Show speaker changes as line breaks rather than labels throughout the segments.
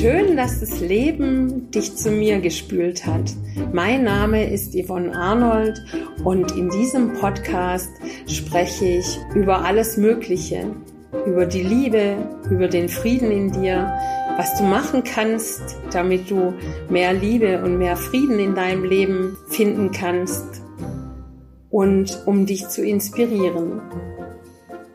Schön, dass das Leben dich zu mir gespült hat. Mein Name ist Yvonne Arnold und in diesem Podcast spreche ich über alles Mögliche. Über die Liebe, über den Frieden in dir, was du machen kannst, damit du mehr Liebe und mehr Frieden in deinem Leben finden kannst und um dich zu inspirieren.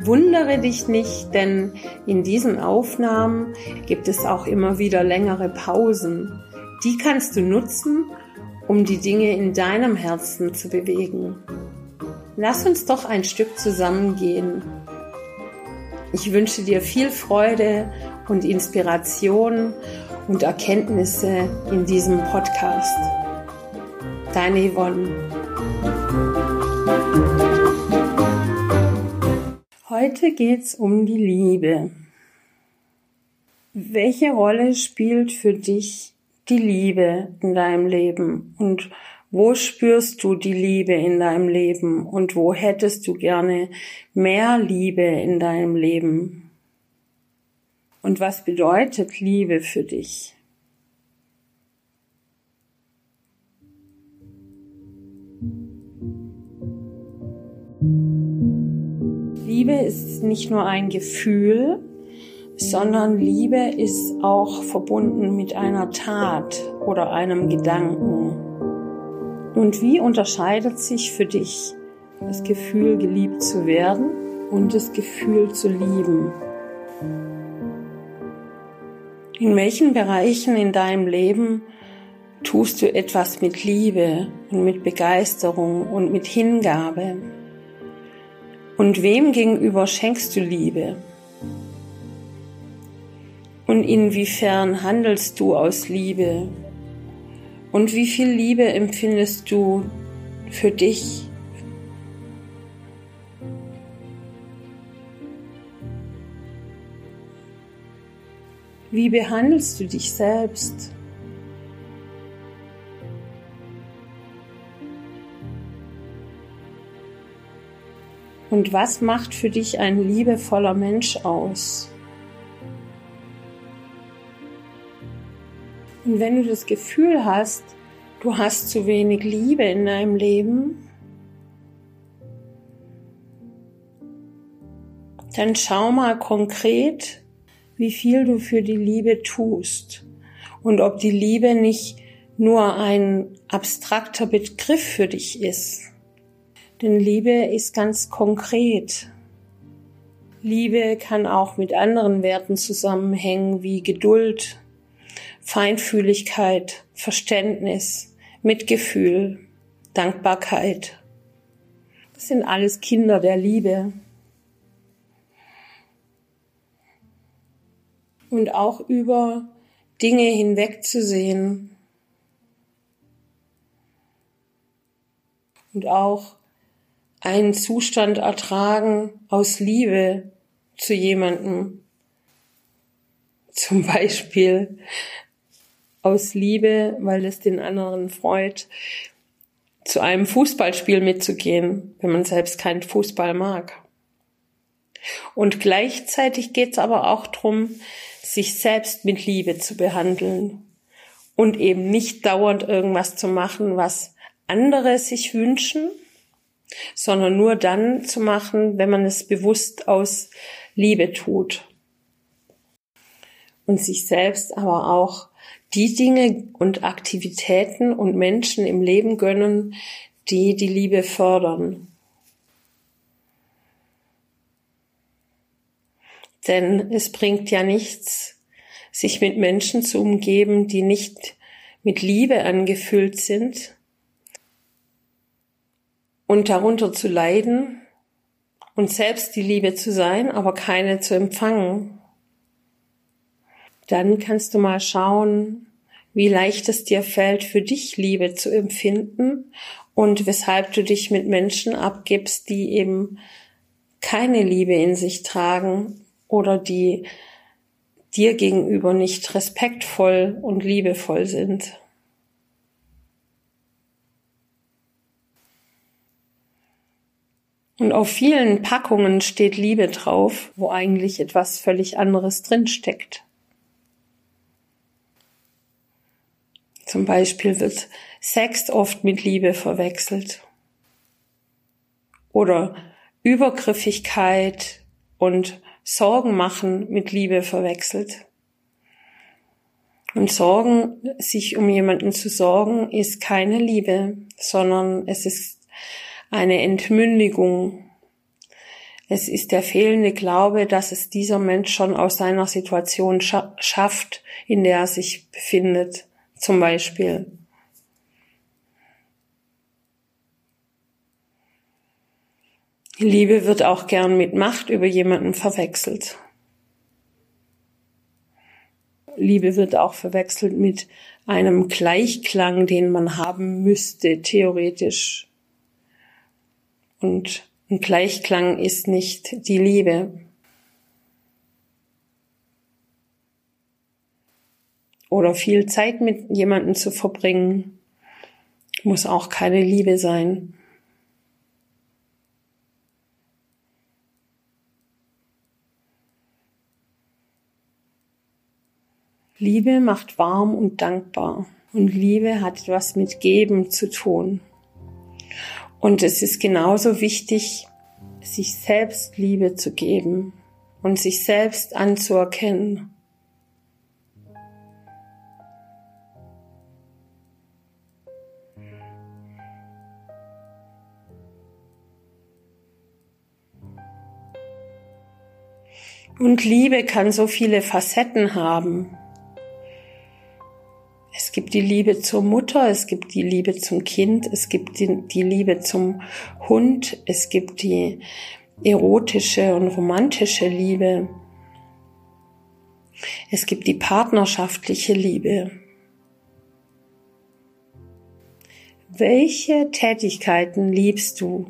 Wundere dich nicht, denn in diesen Aufnahmen gibt es auch immer wieder längere Pausen. Die kannst du nutzen, um die Dinge in deinem Herzen zu bewegen. Lass uns doch ein Stück zusammengehen. Ich wünsche dir viel Freude und Inspiration und Erkenntnisse in diesem Podcast. Deine Yvonne. Heute geht's um die Liebe. Welche Rolle spielt für dich die Liebe in deinem Leben? Und wo spürst du die Liebe in deinem Leben? Und wo hättest du gerne mehr Liebe in deinem Leben? Und was bedeutet Liebe für dich? Liebe ist nicht nur ein Gefühl, sondern Liebe ist auch verbunden mit einer Tat oder einem Gedanken. Und wie unterscheidet sich für dich das Gefühl, geliebt zu werden und das Gefühl zu lieben? In welchen Bereichen in deinem Leben tust du etwas mit Liebe und mit Begeisterung und mit Hingabe? Und wem gegenüber schenkst du Liebe? Und inwiefern handelst du aus Liebe? Und wie viel Liebe empfindest du für dich? Wie behandelst du dich selbst? Und was macht für dich ein liebevoller Mensch aus? Und wenn du das Gefühl hast, du hast zu wenig Liebe in deinem Leben, dann schau mal konkret, wie viel du für die Liebe tust und ob die Liebe nicht nur ein abstrakter Begriff für dich ist. Denn Liebe ist ganz konkret. Liebe kann auch mit anderen Werten zusammenhängen wie Geduld, Feinfühligkeit, Verständnis, Mitgefühl, Dankbarkeit. Das sind alles Kinder der Liebe. Und auch über Dinge hinwegzusehen. Und auch einen Zustand ertragen aus Liebe zu jemandem. Zum Beispiel aus Liebe, weil es den anderen freut, zu einem Fußballspiel mitzugehen, wenn man selbst keinen Fußball mag. Und gleichzeitig geht es aber auch darum, sich selbst mit Liebe zu behandeln und eben nicht dauernd irgendwas zu machen, was andere sich wünschen, sondern nur dann zu machen, wenn man es bewusst aus Liebe tut. Und sich selbst aber auch die Dinge und Aktivitäten und Menschen im Leben gönnen, die die Liebe fördern. Denn es bringt ja nichts, sich mit Menschen zu umgeben, die nicht mit Liebe angefüllt sind, und darunter zu leiden und selbst die Liebe zu sein, aber keine zu empfangen, dann kannst du mal schauen, wie leicht es dir fällt, für dich Liebe zu empfinden und weshalb du dich mit Menschen abgibst, die eben keine Liebe in sich tragen oder die dir gegenüber nicht respektvoll und liebevoll sind. Und auf vielen Packungen steht Liebe drauf, wo eigentlich etwas völlig anderes drinsteckt. Zum Beispiel wird Sex oft mit Liebe verwechselt. Oder Übergriffigkeit und Sorgen machen mit Liebe verwechselt. Und Sorgen, sich um jemanden zu sorgen, ist keine Liebe, sondern es ist eine Entmündigung. Es ist der fehlende Glaube, dass es dieser Mensch schon aus seiner Situation scha schafft, in der er sich befindet, zum Beispiel. Liebe wird auch gern mit Macht über jemanden verwechselt. Liebe wird auch verwechselt mit einem Gleichklang, den man haben müsste, theoretisch. Und ein Gleichklang ist nicht die Liebe. Oder viel Zeit mit jemandem zu verbringen, muss auch keine Liebe sein. Liebe macht warm und dankbar. Und Liebe hat etwas mit Geben zu tun. Und es ist genauso wichtig, sich selbst Liebe zu geben und sich selbst anzuerkennen. Und Liebe kann so viele Facetten haben. Es gibt die Liebe zur Mutter, es gibt die Liebe zum Kind, es gibt die, die Liebe zum Hund, es gibt die erotische und romantische Liebe. Es gibt die partnerschaftliche Liebe. Welche Tätigkeiten liebst du?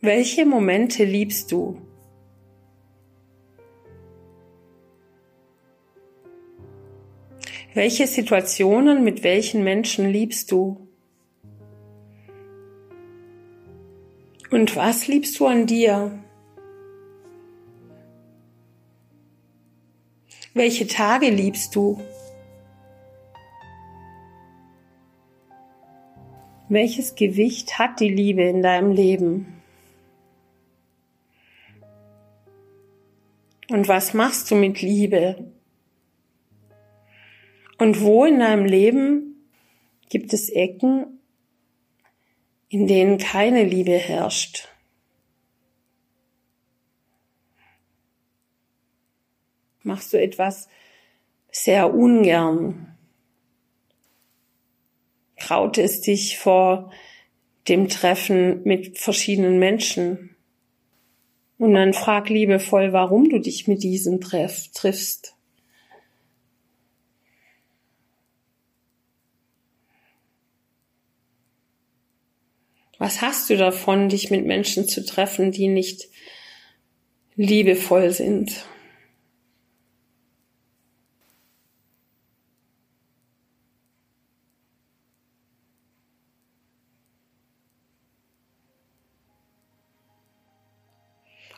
Welche Momente liebst du? Welche Situationen mit welchen Menschen liebst du? Und was liebst du an dir? Welche Tage liebst du? Welches Gewicht hat die Liebe in deinem Leben? Und was machst du mit Liebe? Und wo in deinem Leben gibt es Ecken, in denen keine Liebe herrscht? Machst du etwas sehr ungern? Traut es dich vor dem Treffen mit verschiedenen Menschen? Und dann frag liebevoll, warum du dich mit diesem Treff triffst. Was hast du davon, dich mit Menschen zu treffen, die nicht liebevoll sind?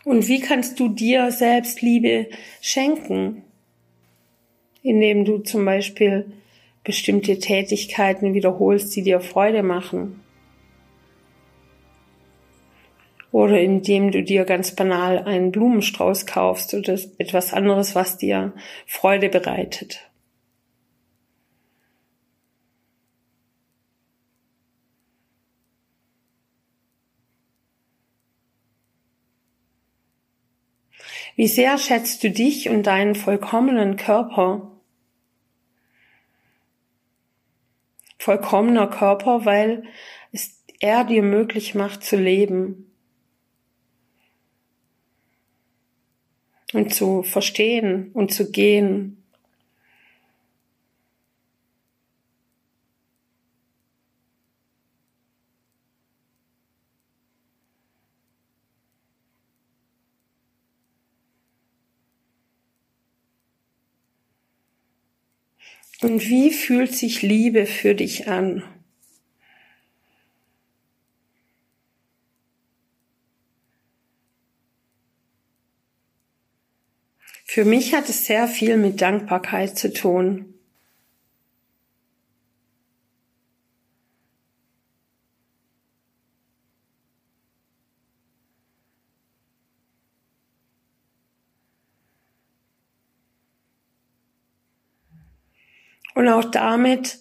Und wie kannst du dir selbst Liebe schenken? Indem du zum Beispiel bestimmte Tätigkeiten wiederholst, die dir Freude machen. Oder indem du dir ganz banal einen Blumenstrauß kaufst oder etwas anderes, was dir Freude bereitet. Wie sehr schätzt du dich und deinen vollkommenen Körper? Vollkommener Körper, weil es er dir möglich macht zu leben, und zu verstehen und zu gehen. Und wie fühlt sich Liebe für dich an? Für mich hat es sehr viel mit Dankbarkeit zu tun. Und auch damit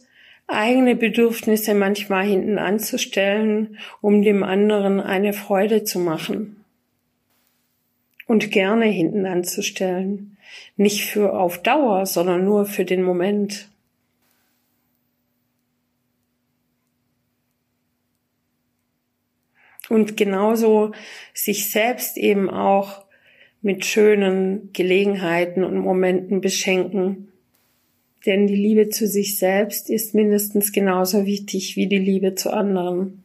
eigene Bedürfnisse manchmal hinten anzustellen, um dem anderen eine Freude zu machen. Und gerne hinten anzustellen. Nicht für auf Dauer, sondern nur für den Moment. Und genauso sich selbst eben auch mit schönen Gelegenheiten und Momenten beschenken, denn die Liebe zu sich selbst ist mindestens genauso wichtig wie die Liebe zu anderen.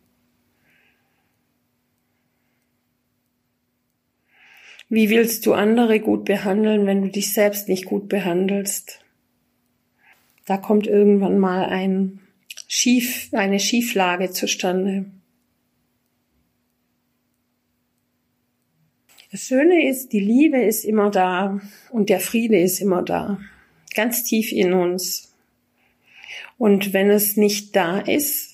Wie willst du andere gut behandeln, wenn du dich selbst nicht gut behandelst? Da kommt irgendwann mal ein Schief, eine Schieflage zustande. Das Schöne ist, die Liebe ist immer da und der Friede ist immer da ganz tief in uns. Und wenn es nicht da ist,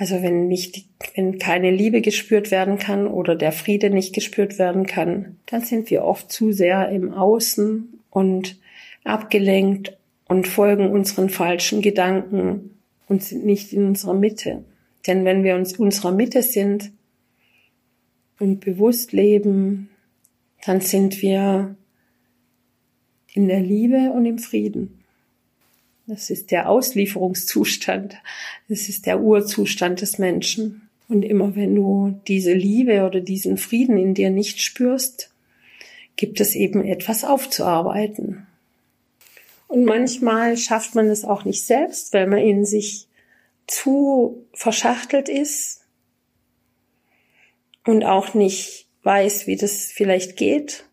also wenn nicht, wenn keine Liebe gespürt werden kann oder der Friede nicht gespürt werden kann, dann sind wir oft zu sehr im Außen und abgelenkt und folgen unseren falschen Gedanken und sind nicht in unserer Mitte. Denn wenn wir uns unserer Mitte sind und bewusst leben, dann sind wir in der Liebe und im Frieden. Das ist der Auslieferungszustand. Das ist der Urzustand des Menschen. Und immer wenn du diese Liebe oder diesen Frieden in dir nicht spürst, gibt es eben etwas aufzuarbeiten. Und manchmal schafft man es auch nicht selbst, weil man in sich zu verschachtelt ist und auch nicht weiß, wie das vielleicht geht.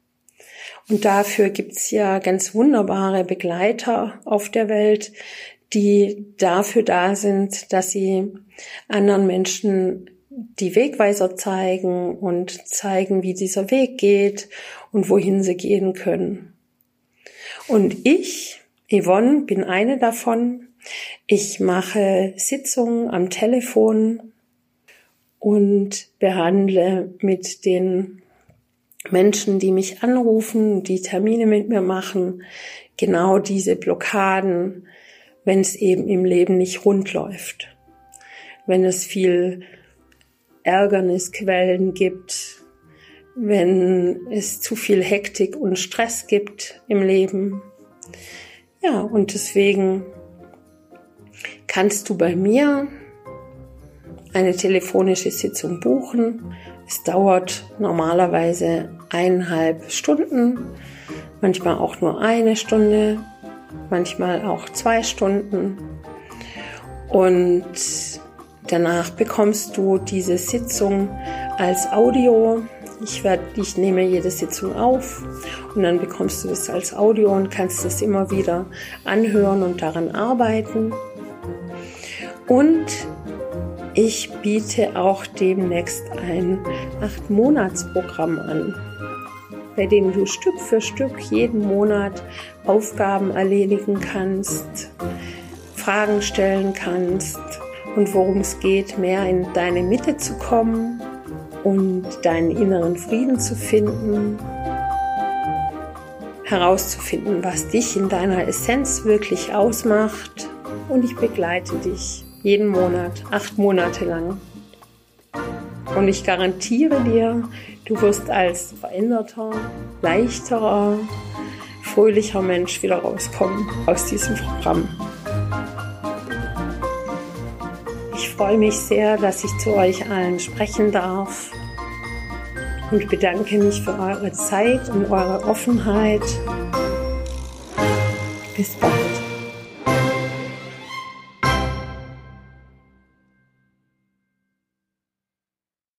Und dafür gibt's ja ganz wunderbare Begleiter auf der Welt, die dafür da sind, dass sie anderen Menschen die Wegweiser zeigen und zeigen, wie dieser Weg geht und wohin sie gehen können. Und ich, Yvonne, bin eine davon. Ich mache Sitzungen am Telefon und behandle mit den Menschen, die mich anrufen, die Termine mit mir machen, genau diese Blockaden, wenn es eben im Leben nicht rund läuft, wenn es viel Ärgernisquellen gibt, wenn es zu viel Hektik und Stress gibt im Leben. Ja, und deswegen kannst du bei mir eine telefonische Sitzung buchen. Es dauert normalerweise eineinhalb Stunden, manchmal auch nur eine Stunde, manchmal auch zwei Stunden. Und danach bekommst du diese Sitzung als Audio. Ich werde, ich nehme jede Sitzung auf und dann bekommst du es als Audio und kannst es immer wieder anhören und daran arbeiten. Und ich biete auch demnächst ein acht Monatsprogramm an bei denen du Stück für Stück jeden Monat Aufgaben erledigen kannst, Fragen stellen kannst und worum es geht, mehr in deine Mitte zu kommen und deinen inneren Frieden zu finden, herauszufinden, was dich in deiner Essenz wirklich ausmacht. Und ich begleite dich jeden Monat, acht Monate lang. Und ich garantiere dir, Du wirst als veränderter, leichterer, fröhlicher Mensch wieder rauskommen aus diesem Programm. Ich freue mich sehr, dass ich zu euch allen sprechen darf und bedanke mich für eure Zeit und eure Offenheit. Bis bald.